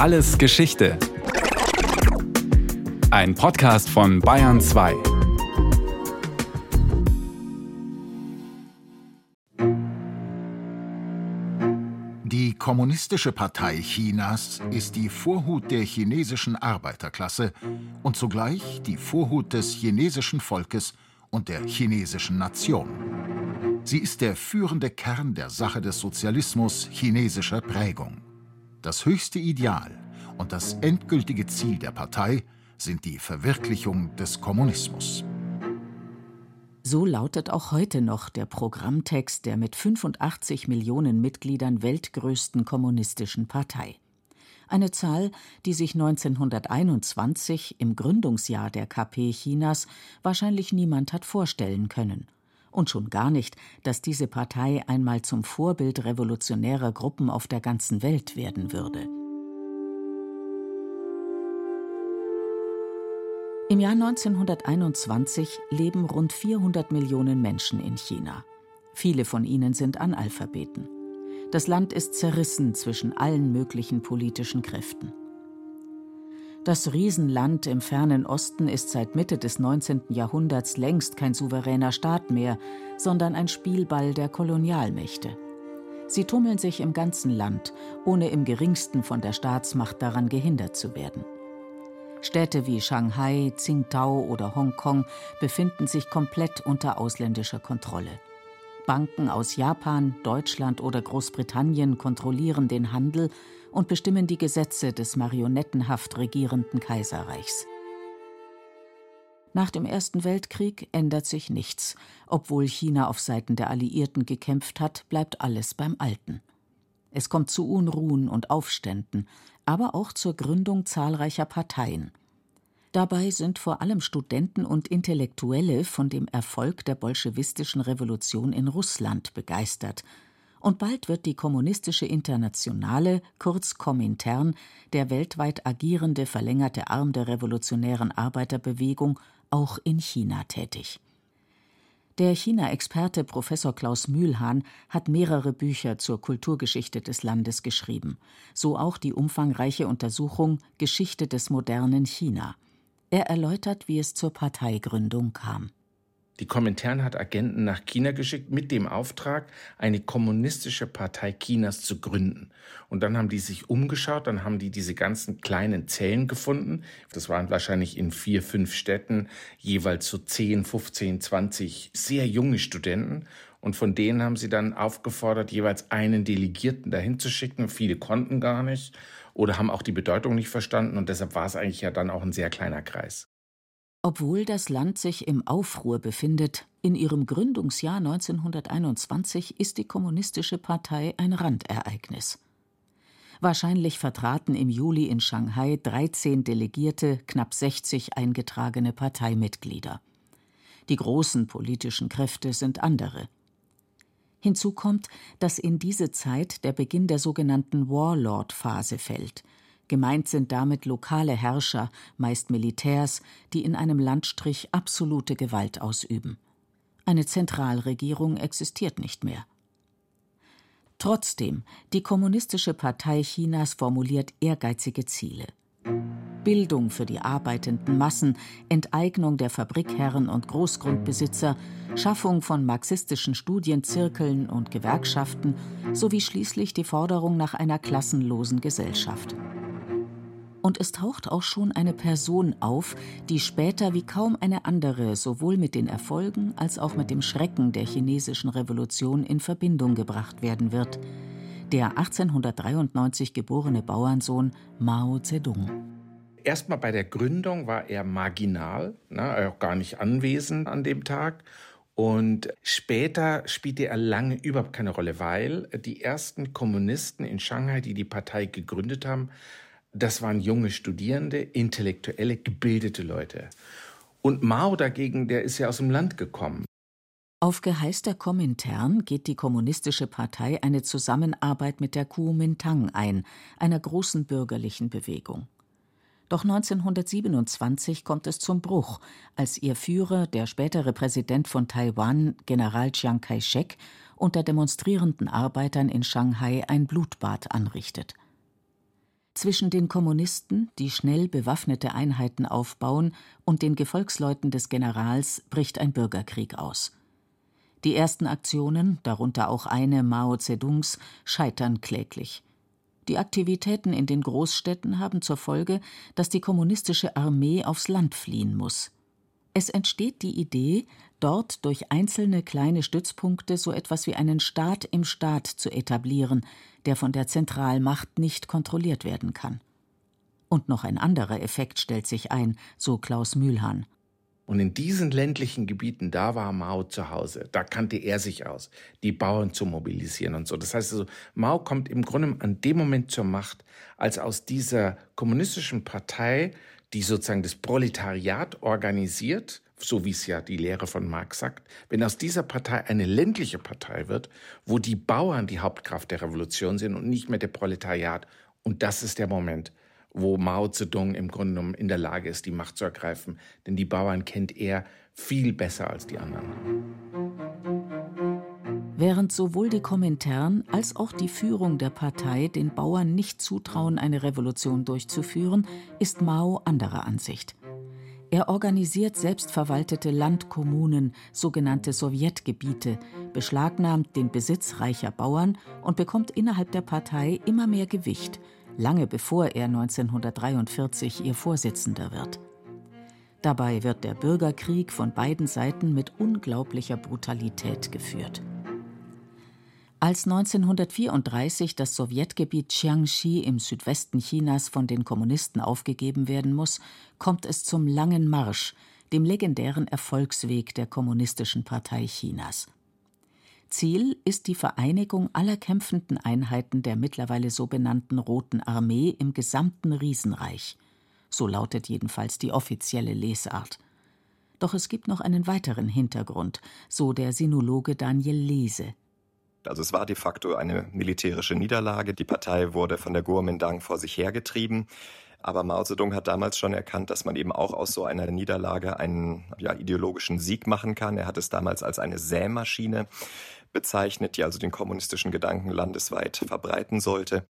Alles Geschichte. Ein Podcast von Bayern 2. Die Kommunistische Partei Chinas ist die Vorhut der chinesischen Arbeiterklasse und zugleich die Vorhut des chinesischen Volkes und der chinesischen Nation. Sie ist der führende Kern der Sache des Sozialismus chinesischer Prägung. Das höchste Ideal und das endgültige Ziel der Partei sind die Verwirklichung des Kommunismus. So lautet auch heute noch der Programmtext der mit 85 Millionen Mitgliedern weltgrößten kommunistischen Partei. Eine Zahl, die sich 1921 im Gründungsjahr der KP Chinas wahrscheinlich niemand hat vorstellen können. Und schon gar nicht, dass diese Partei einmal zum Vorbild revolutionärer Gruppen auf der ganzen Welt werden würde. Im Jahr 1921 leben rund 400 Millionen Menschen in China. Viele von ihnen sind Analphabeten. Das Land ist zerrissen zwischen allen möglichen politischen Kräften. Das Riesenland im fernen Osten ist seit Mitte des 19. Jahrhunderts längst kein souveräner Staat mehr, sondern ein Spielball der Kolonialmächte. Sie tummeln sich im ganzen Land, ohne im geringsten von der Staatsmacht daran gehindert zu werden. Städte wie Shanghai, Tsingtao oder Hongkong befinden sich komplett unter ausländischer Kontrolle. Banken aus Japan, Deutschland oder Großbritannien kontrollieren den Handel und bestimmen die Gesetze des marionettenhaft regierenden Kaiserreichs. Nach dem Ersten Weltkrieg ändert sich nichts. Obwohl China auf Seiten der Alliierten gekämpft hat, bleibt alles beim Alten. Es kommt zu Unruhen und Aufständen, aber auch zur Gründung zahlreicher Parteien. Dabei sind vor allem Studenten und Intellektuelle von dem Erfolg der bolschewistischen Revolution in Russland begeistert. Und bald wird die Kommunistische Internationale, kurz Komintern, der weltweit agierende verlängerte Arm der revolutionären Arbeiterbewegung, auch in China tätig. Der China-Experte Professor Klaus Mühlhahn hat mehrere Bücher zur Kulturgeschichte des Landes geschrieben, so auch die umfangreiche Untersuchung Geschichte des modernen China. Er erläutert, wie es zur Parteigründung kam. Die Komintern hat Agenten nach China geschickt mit dem Auftrag, eine kommunistische Partei Chinas zu gründen. Und dann haben die sich umgeschaut, dann haben die diese ganzen kleinen Zellen gefunden. Das waren wahrscheinlich in vier, fünf Städten jeweils so 10, 15, 20 sehr junge Studenten. Und von denen haben sie dann aufgefordert, jeweils einen Delegierten dahin zu schicken. Viele konnten gar nicht oder haben auch die Bedeutung nicht verstanden. Und deshalb war es eigentlich ja dann auch ein sehr kleiner Kreis. Obwohl das Land sich im Aufruhr befindet, in ihrem Gründungsjahr 1921 ist die Kommunistische Partei ein Randereignis. Wahrscheinlich vertraten im Juli in Shanghai 13 Delegierte knapp 60 eingetragene Parteimitglieder. Die großen politischen Kräfte sind andere. Hinzu kommt, dass in diese Zeit der Beginn der sogenannten Warlord-Phase fällt – Gemeint sind damit lokale Herrscher, meist Militärs, die in einem Landstrich absolute Gewalt ausüben. Eine Zentralregierung existiert nicht mehr. Trotzdem, die Kommunistische Partei Chinas formuliert ehrgeizige Ziele. Bildung für die arbeitenden Massen, Enteignung der Fabrikherren und Großgrundbesitzer, Schaffung von marxistischen Studienzirkeln und Gewerkschaften sowie schließlich die Forderung nach einer klassenlosen Gesellschaft und es taucht auch schon eine Person auf, die später wie kaum eine andere sowohl mit den Erfolgen als auch mit dem Schrecken der chinesischen Revolution in Verbindung gebracht werden wird. Der 1893 geborene Bauernsohn Mao Zedong. Erstmal bei der Gründung war er marginal, ne, auch gar nicht anwesend an dem Tag. Und später spielte er lange überhaupt keine Rolle, weil die ersten Kommunisten in Shanghai, die die Partei gegründet haben, das waren junge Studierende, intellektuelle, gebildete Leute. Und Mao dagegen, der ist ja aus dem Land gekommen. Auf Geheiß der Komintern geht die Kommunistische Partei eine Zusammenarbeit mit der Kuomintang ein, einer großen bürgerlichen Bewegung. Doch 1927 kommt es zum Bruch, als ihr Führer, der spätere Präsident von Taiwan, General Chiang Kai-shek, unter demonstrierenden Arbeitern in Shanghai ein Blutbad anrichtet. Zwischen den Kommunisten, die schnell bewaffnete Einheiten aufbauen, und den Gefolgsleuten des Generals bricht ein Bürgerkrieg aus. Die ersten Aktionen, darunter auch eine Mao Zedongs, scheitern kläglich. Die Aktivitäten in den Großstädten haben zur Folge, dass die kommunistische Armee aufs Land fliehen muss. Es entsteht die Idee, dort durch einzelne kleine Stützpunkte so etwas wie einen Staat im Staat zu etablieren, der von der Zentralmacht nicht kontrolliert werden kann. Und noch ein anderer Effekt stellt sich ein, so Klaus Mühlhahn. Und in diesen ländlichen Gebieten, da war Mao zu Hause. Da kannte er sich aus, die Bauern zu mobilisieren und so. Das heißt also, Mao kommt im Grunde an dem Moment zur Macht, als aus dieser kommunistischen Partei, die sozusagen das Proletariat organisiert, so wie es ja die Lehre von Marx sagt, wenn aus dieser Partei eine ländliche Partei wird, wo die Bauern die Hauptkraft der Revolution sind und nicht mehr der Proletariat. Und das ist der Moment, wo Mao Zedong im Grunde genommen in der Lage ist, die Macht zu ergreifen. Denn die Bauern kennt er viel besser als die anderen. Während sowohl die Kommentaren als auch die Führung der Partei den Bauern nicht zutrauen, eine Revolution durchzuführen, ist Mao anderer Ansicht. Er organisiert selbstverwaltete Landkommunen, sogenannte Sowjetgebiete, beschlagnahmt den Besitz reicher Bauern und bekommt innerhalb der Partei immer mehr Gewicht, lange bevor er 1943 ihr Vorsitzender wird. Dabei wird der Bürgerkrieg von beiden Seiten mit unglaublicher Brutalität geführt. Als 1934 das Sowjetgebiet Jiangxi im Südwesten Chinas von den Kommunisten aufgegeben werden muss, kommt es zum Langen Marsch, dem legendären Erfolgsweg der Kommunistischen Partei Chinas. Ziel ist die Vereinigung aller kämpfenden Einheiten der mittlerweile so benannten Roten Armee im gesamten Riesenreich. So lautet jedenfalls die offizielle Lesart. Doch es gibt noch einen weiteren Hintergrund, so der Sinologe Daniel Lese. Also es war de facto eine militärische Niederlage. Die Partei wurde von der Kuomintang vor sich hergetrieben. Aber Mao Zedong hat damals schon erkannt, dass man eben auch aus so einer Niederlage einen ja, ideologischen Sieg machen kann. Er hat es damals als eine Sämaschine bezeichnet, die also den kommunistischen Gedanken landesweit verbreiten sollte.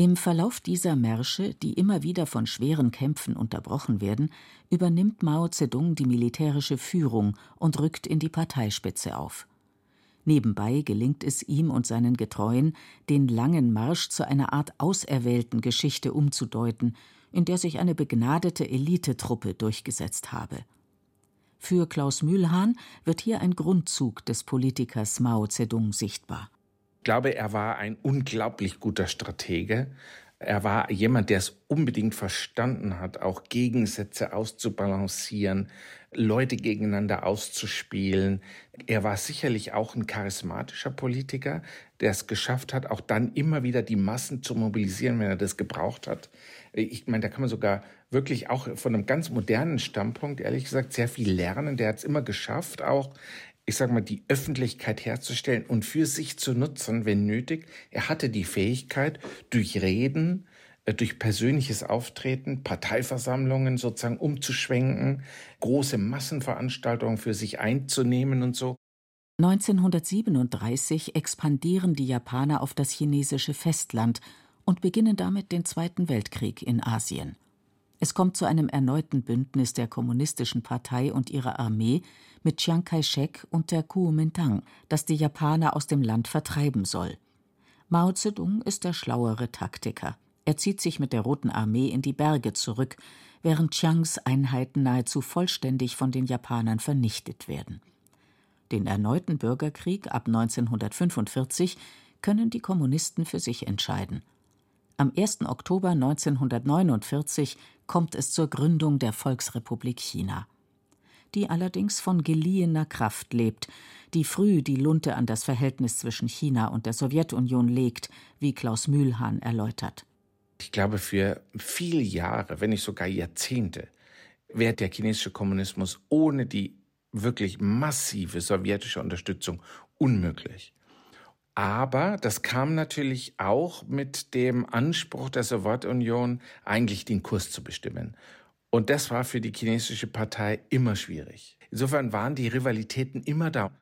Im Verlauf dieser Märsche, die immer wieder von schweren Kämpfen unterbrochen werden, übernimmt Mao Zedong die militärische Führung und rückt in die Parteispitze auf. Nebenbei gelingt es ihm und seinen Getreuen, den langen Marsch zu einer Art auserwählten Geschichte umzudeuten, in der sich eine begnadete Elitetruppe durchgesetzt habe. Für Klaus Mühlhahn wird hier ein Grundzug des Politikers Mao Zedong sichtbar. Ich glaube, er war ein unglaublich guter Stratege, er war jemand, der es unbedingt verstanden hat, auch Gegensätze auszubalancieren, Leute gegeneinander auszuspielen. Er war sicherlich auch ein charismatischer Politiker, der es geschafft hat, auch dann immer wieder die Massen zu mobilisieren, wenn er das gebraucht hat. Ich meine, da kann man sogar wirklich auch von einem ganz modernen Standpunkt, ehrlich gesagt, sehr viel lernen. Der hat es immer geschafft, auch ich sage mal, die Öffentlichkeit herzustellen und für sich zu nutzen, wenn nötig. Er hatte die Fähigkeit, durch Reden, äh, durch persönliches Auftreten, Parteiversammlungen sozusagen umzuschwenken, große Massenveranstaltungen für sich einzunehmen und so. 1937 expandieren die Japaner auf das chinesische Festland und beginnen damit den Zweiten Weltkrieg in Asien. Es kommt zu einem erneuten Bündnis der Kommunistischen Partei und ihrer Armee mit Chiang Kai-shek und der Kuomintang, das die Japaner aus dem Land vertreiben soll. Mao Zedong ist der schlauere Taktiker. Er zieht sich mit der Roten Armee in die Berge zurück, während Chiangs Einheiten nahezu vollständig von den Japanern vernichtet werden. Den erneuten Bürgerkrieg ab 1945 können die Kommunisten für sich entscheiden. Am 1. Oktober 1949 kommt es zur Gründung der Volksrepublik China, die allerdings von geliehener Kraft lebt, die früh die Lunte an das Verhältnis zwischen China und der Sowjetunion legt, wie Klaus Mühlhahn erläutert. Ich glaube, für viele Jahre, wenn nicht sogar Jahrzehnte, wäre der chinesische Kommunismus ohne die wirklich massive sowjetische Unterstützung unmöglich. Aber das kam natürlich auch mit dem Anspruch der Sowjetunion, eigentlich den Kurs zu bestimmen. Und das war für die chinesische Partei immer schwierig. Insofern waren die Rivalitäten immer da.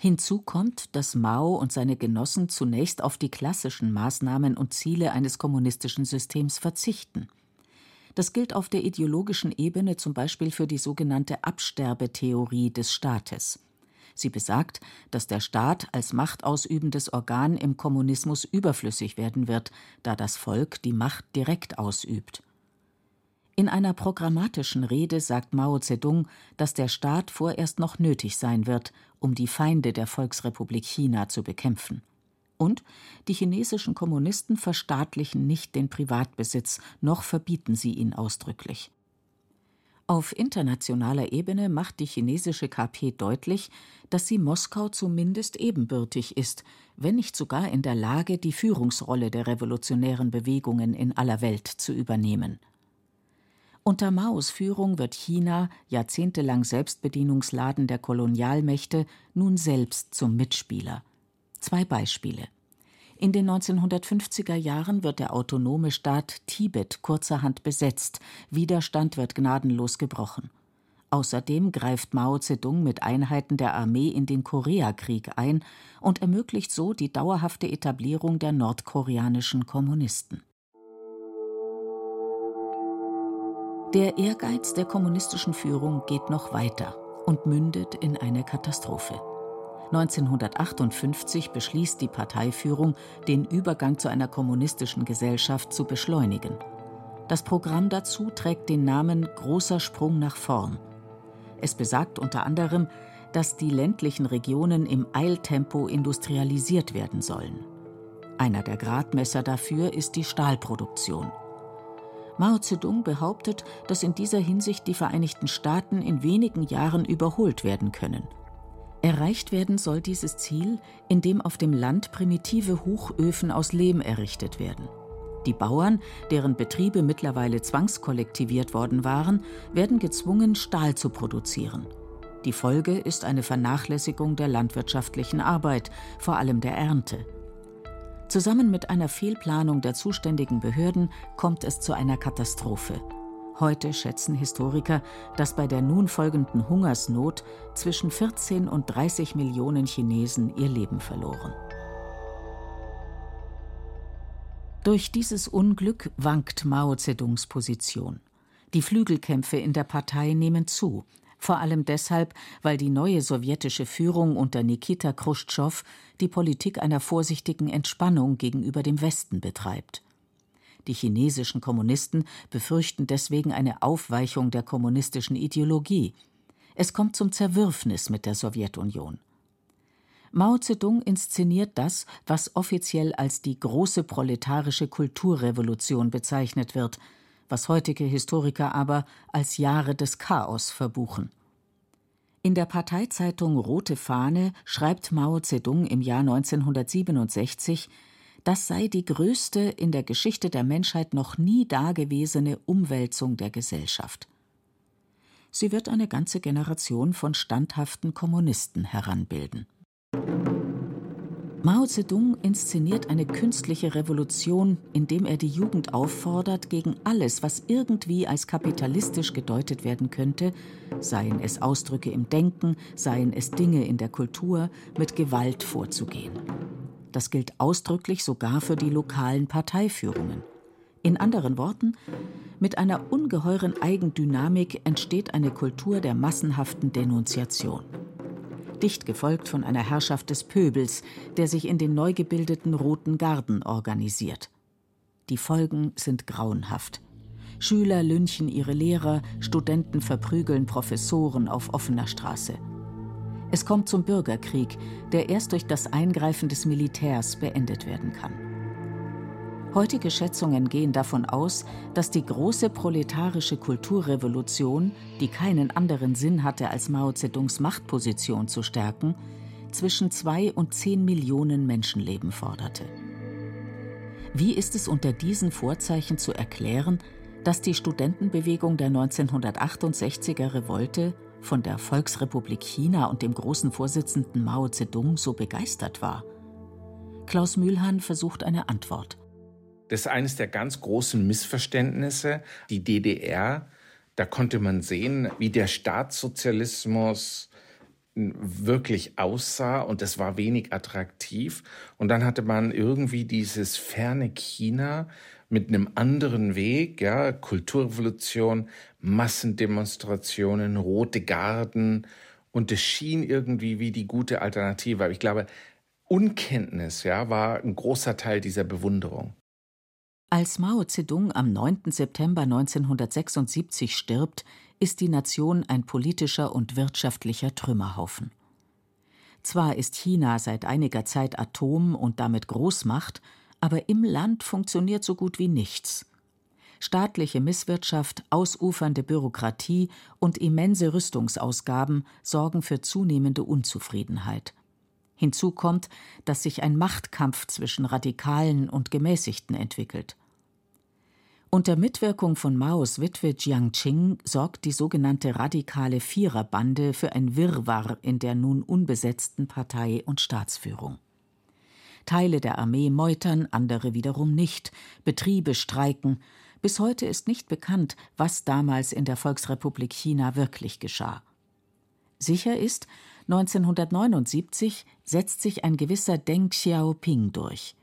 Hinzu kommt, dass Mao und seine Genossen zunächst auf die klassischen Maßnahmen und Ziele eines kommunistischen Systems verzichten. Das gilt auf der ideologischen Ebene zum Beispiel für die sogenannte Absterbetheorie des Staates. Sie besagt, dass der Staat als machtausübendes Organ im Kommunismus überflüssig werden wird, da das Volk die Macht direkt ausübt. In einer programmatischen Rede sagt Mao Zedong, dass der Staat vorerst noch nötig sein wird, um die Feinde der Volksrepublik China zu bekämpfen. Und die chinesischen Kommunisten verstaatlichen nicht den Privatbesitz, noch verbieten sie ihn ausdrücklich. Auf internationaler Ebene macht die chinesische KP deutlich, dass sie Moskau zumindest ebenbürtig ist, wenn nicht sogar in der Lage, die Führungsrolle der revolutionären Bewegungen in aller Welt zu übernehmen. Unter Maos Führung wird China, jahrzehntelang Selbstbedienungsladen der Kolonialmächte, nun selbst zum Mitspieler. Zwei Beispiele. In den 1950er Jahren wird der autonome Staat Tibet kurzerhand besetzt, Widerstand wird gnadenlos gebrochen. Außerdem greift Mao Zedong mit Einheiten der Armee in den Koreakrieg ein und ermöglicht so die dauerhafte Etablierung der nordkoreanischen Kommunisten. Der Ehrgeiz der kommunistischen Führung geht noch weiter und mündet in eine Katastrophe. 1958 beschließt die Parteiführung, den Übergang zu einer kommunistischen Gesellschaft zu beschleunigen. Das Programm dazu trägt den Namen Großer Sprung nach vorn. Es besagt unter anderem, dass die ländlichen Regionen im Eiltempo industrialisiert werden sollen. Einer der Gradmesser dafür ist die Stahlproduktion. Mao Zedong behauptet, dass in dieser Hinsicht die Vereinigten Staaten in wenigen Jahren überholt werden können. Erreicht werden soll dieses Ziel, indem auf dem Land primitive Hochöfen aus Lehm errichtet werden. Die Bauern, deren Betriebe mittlerweile zwangskollektiviert worden waren, werden gezwungen, Stahl zu produzieren. Die Folge ist eine Vernachlässigung der landwirtschaftlichen Arbeit, vor allem der Ernte. Zusammen mit einer Fehlplanung der zuständigen Behörden kommt es zu einer Katastrophe. Heute schätzen Historiker, dass bei der nun folgenden Hungersnot zwischen 14 und 30 Millionen Chinesen ihr Leben verloren. Durch dieses Unglück wankt Mao Zedongs Position. Die Flügelkämpfe in der Partei nehmen zu, vor allem deshalb, weil die neue sowjetische Führung unter Nikita Chruschtschow die Politik einer vorsichtigen Entspannung gegenüber dem Westen betreibt. Die chinesischen Kommunisten befürchten deswegen eine Aufweichung der kommunistischen Ideologie. Es kommt zum Zerwürfnis mit der Sowjetunion. Mao Zedong inszeniert das, was offiziell als die große proletarische Kulturrevolution bezeichnet wird, was heutige Historiker aber als Jahre des Chaos verbuchen. In der Parteizeitung Rote Fahne schreibt Mao Zedong im Jahr 1967, das sei die größte in der Geschichte der Menschheit noch nie dagewesene Umwälzung der Gesellschaft. Sie wird eine ganze Generation von standhaften Kommunisten heranbilden. Mao Zedong inszeniert eine künstliche Revolution, indem er die Jugend auffordert, gegen alles, was irgendwie als kapitalistisch gedeutet werden könnte, seien es Ausdrücke im Denken, seien es Dinge in der Kultur, mit Gewalt vorzugehen. Das gilt ausdrücklich sogar für die lokalen Parteiführungen. In anderen Worten, mit einer ungeheuren Eigendynamik entsteht eine Kultur der massenhaften Denunziation dicht gefolgt von einer Herrschaft des Pöbels, der sich in den neu gebildeten Roten Garden organisiert. Die Folgen sind grauenhaft. Schüler lynchen ihre Lehrer, Studenten verprügeln Professoren auf offener Straße. Es kommt zum Bürgerkrieg, der erst durch das Eingreifen des Militärs beendet werden kann. Heutige Schätzungen gehen davon aus, dass die große proletarische Kulturrevolution, die keinen anderen Sinn hatte, als Mao Zedongs Machtposition zu stärken, zwischen zwei und zehn Millionen Menschenleben forderte. Wie ist es unter diesen Vorzeichen zu erklären, dass die Studentenbewegung der 1968er Revolte von der Volksrepublik China und dem großen Vorsitzenden Mao Zedong so begeistert war? Klaus Mühlhahn versucht eine Antwort. Das ist eines der ganz großen Missverständnisse. Die DDR, da konnte man sehen, wie der Staatssozialismus wirklich aussah und das war wenig attraktiv. Und dann hatte man irgendwie dieses ferne China mit einem anderen Weg, ja, Kulturrevolution, Massendemonstrationen, rote Garden und es schien irgendwie wie die gute Alternative. Aber ich glaube, Unkenntnis, ja, war ein großer Teil dieser Bewunderung. Als Mao Zedong am 9. September 1976 stirbt, ist die Nation ein politischer und wirtschaftlicher Trümmerhaufen. Zwar ist China seit einiger Zeit Atom und damit Großmacht, aber im Land funktioniert so gut wie nichts. Staatliche Misswirtschaft, ausufernde Bürokratie und immense Rüstungsausgaben sorgen für zunehmende Unzufriedenheit. Hinzu kommt, dass sich ein Machtkampf zwischen Radikalen und Gemäßigten entwickelt. Unter Mitwirkung von Maos Witwe Jiangqing sorgt die sogenannte radikale Viererbande für ein Wirrwarr in der nun unbesetzten Partei und Staatsführung. Teile der Armee meutern, andere wiederum nicht, Betriebe streiken. Bis heute ist nicht bekannt, was damals in der Volksrepublik China wirklich geschah. Sicher ist, 1979 setzt sich ein gewisser Deng Xiaoping durch.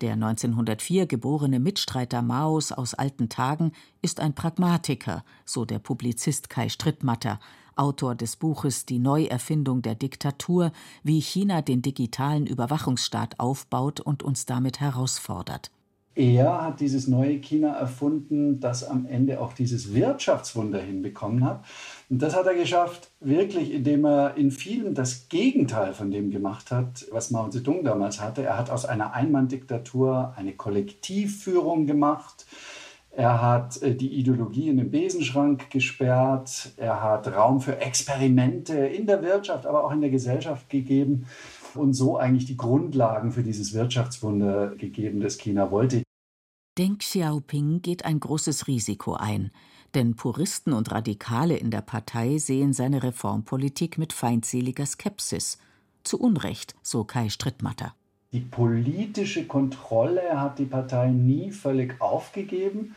Der 1904 geborene Mitstreiter Maos aus alten Tagen ist ein Pragmatiker, so der Publizist Kai Strittmatter, Autor des Buches Die Neuerfindung der Diktatur, wie China den digitalen Überwachungsstaat aufbaut und uns damit herausfordert. Er hat dieses neue China erfunden, das am Ende auch dieses Wirtschaftswunder hinbekommen hat. Und das hat er geschafft, wirklich, indem er in vielen das Gegenteil von dem gemacht hat, was Mao Zedong damals hatte. Er hat aus einer Einmann-Diktatur eine Kollektivführung gemacht. Er hat äh, die Ideologie in den Besenschrank gesperrt. Er hat Raum für Experimente in der Wirtschaft, aber auch in der Gesellschaft gegeben und so eigentlich die Grundlagen für dieses Wirtschaftswunder gegeben, das China wollte. Deng Xiaoping geht ein großes Risiko ein, denn Puristen und Radikale in der Partei sehen seine Reformpolitik mit feindseliger Skepsis. Zu Unrecht, so Kai Strittmatter. Die politische Kontrolle hat die Partei nie völlig aufgegeben.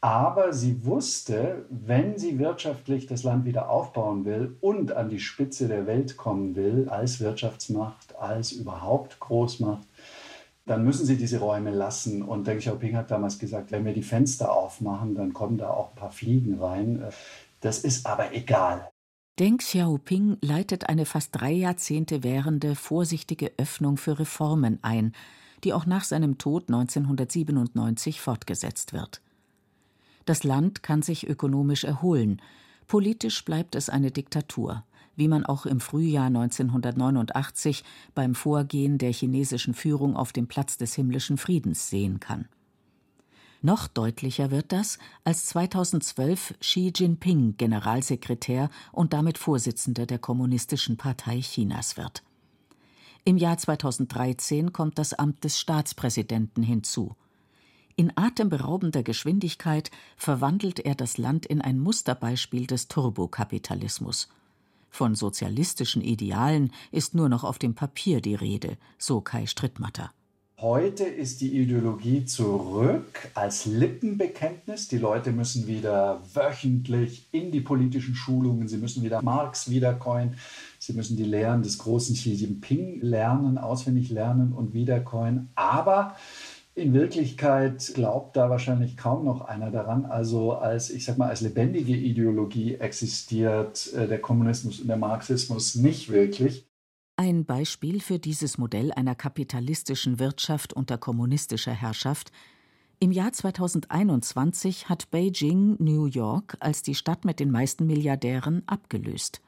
Aber sie wusste, wenn sie wirtschaftlich das Land wieder aufbauen will und an die Spitze der Welt kommen will, als Wirtschaftsmacht, als überhaupt Großmacht, dann müssen sie diese Räume lassen. Und Deng Xiaoping hat damals gesagt, wenn wir die Fenster aufmachen, dann kommen da auch ein paar Fliegen rein. Das ist aber egal. Deng Xiaoping leitet eine fast drei Jahrzehnte währende vorsichtige Öffnung für Reformen ein, die auch nach seinem Tod 1997 fortgesetzt wird. Das Land kann sich ökonomisch erholen, politisch bleibt es eine Diktatur, wie man auch im Frühjahr 1989 beim Vorgehen der chinesischen Führung auf dem Platz des himmlischen Friedens sehen kann. Noch deutlicher wird das, als 2012 Xi Jinping Generalsekretär und damit Vorsitzender der Kommunistischen Partei Chinas wird. Im Jahr 2013 kommt das Amt des Staatspräsidenten hinzu. In atemberaubender Geschwindigkeit verwandelt er das Land in ein Musterbeispiel des Turbokapitalismus. Von sozialistischen Idealen ist nur noch auf dem Papier die Rede, so Kai Strittmatter. Heute ist die Ideologie zurück als Lippenbekenntnis. Die Leute müssen wieder wöchentlich in die politischen Schulungen, sie müssen wieder Marx wiedercoin, sie müssen die Lehren des großen Xi Jinping lernen, auswendig lernen und wiedercoin. Aber in Wirklichkeit glaubt da wahrscheinlich kaum noch einer daran. Also als, ich sag mal, als lebendige Ideologie existiert äh, der Kommunismus und der Marxismus nicht wirklich. Ein Beispiel für dieses Modell einer kapitalistischen Wirtschaft unter kommunistischer Herrschaft im Jahr 2021 hat Beijing New York als die Stadt mit den meisten Milliardären abgelöst.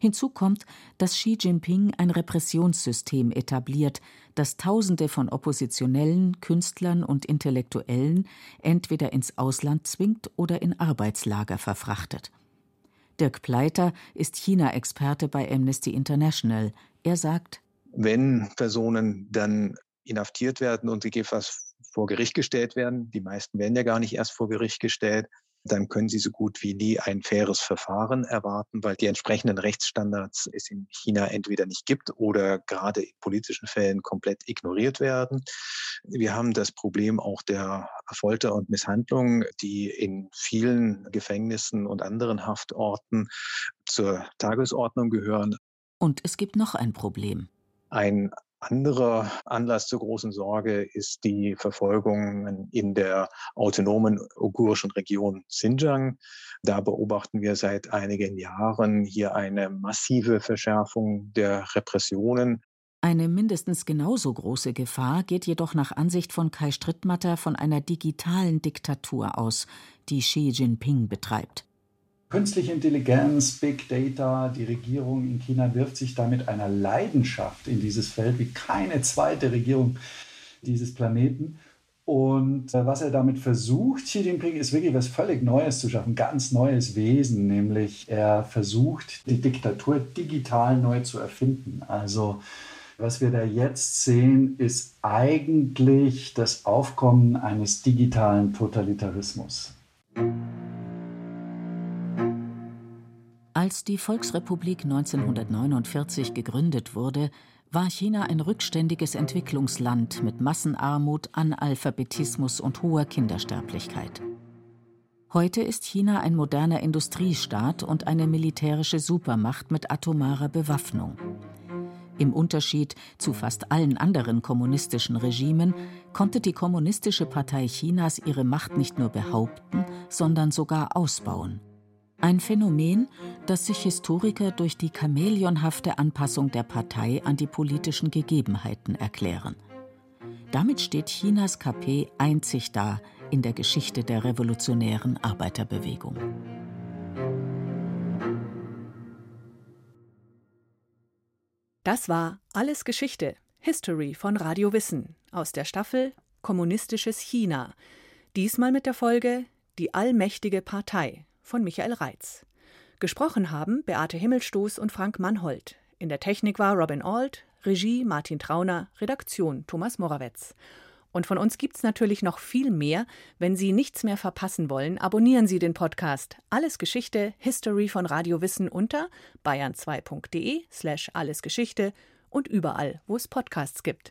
Hinzu kommt, dass Xi Jinping ein Repressionssystem etabliert, das Tausende von Oppositionellen, Künstlern und Intellektuellen entweder ins Ausland zwingt oder in Arbeitslager verfrachtet. Dirk Pleiter ist China-Experte bei Amnesty International. Er sagt, wenn Personen dann inhaftiert werden und gegebenenfalls vor Gericht gestellt werden, die meisten werden ja gar nicht erst vor Gericht gestellt, dann können Sie so gut wie nie ein faires Verfahren erwarten, weil die entsprechenden Rechtsstandards es in China entweder nicht gibt oder gerade in politischen Fällen komplett ignoriert werden. Wir haben das Problem auch der Folter und Misshandlung, die in vielen Gefängnissen und anderen Haftorten zur Tagesordnung gehören. Und es gibt noch ein Problem. Ein anderer Anlass zur großen Sorge ist die Verfolgung in der autonomen uigurischen Region Xinjiang. Da beobachten wir seit einigen Jahren hier eine massive Verschärfung der Repressionen. Eine mindestens genauso große Gefahr geht jedoch nach Ansicht von Kai Strittmatter von einer digitalen Diktatur aus, die Xi Jinping betreibt. Künstliche Intelligenz, Big Data, die Regierung in China wirft sich da mit einer Leidenschaft in dieses Feld wie keine zweite Regierung dieses Planeten. Und äh, was er damit versucht, Xi Jinping, ist wirklich was völlig Neues zu schaffen, ganz neues Wesen, nämlich er versucht, die Diktatur digital neu zu erfinden. Also was wir da jetzt sehen, ist eigentlich das Aufkommen eines digitalen Totalitarismus. Als die Volksrepublik 1949 gegründet wurde, war China ein rückständiges Entwicklungsland mit Massenarmut, Analphabetismus und hoher Kindersterblichkeit. Heute ist China ein moderner Industriestaat und eine militärische Supermacht mit atomarer Bewaffnung. Im Unterschied zu fast allen anderen kommunistischen Regimen konnte die Kommunistische Partei Chinas ihre Macht nicht nur behaupten, sondern sogar ausbauen. Ein Phänomen, das sich Historiker durch die chamäleonhafte Anpassung der Partei an die politischen Gegebenheiten erklären. Damit steht Chinas KP einzig da in der Geschichte der revolutionären Arbeiterbewegung. Das war Alles Geschichte, History von Radio Wissen aus der Staffel Kommunistisches China. Diesmal mit der Folge Die allmächtige Partei von Michael Reitz. Gesprochen haben Beate Himmelstoß und Frank Mannhold. In der Technik war Robin Ault, Regie Martin Trauner, Redaktion Thomas Morawetz. Und von uns gibt's natürlich noch viel mehr. Wenn Sie nichts mehr verpassen wollen, abonnieren Sie den Podcast Alles Geschichte, History von Radio Wissen unter bayern2.de slash allesgeschichte und überall, wo es Podcasts gibt.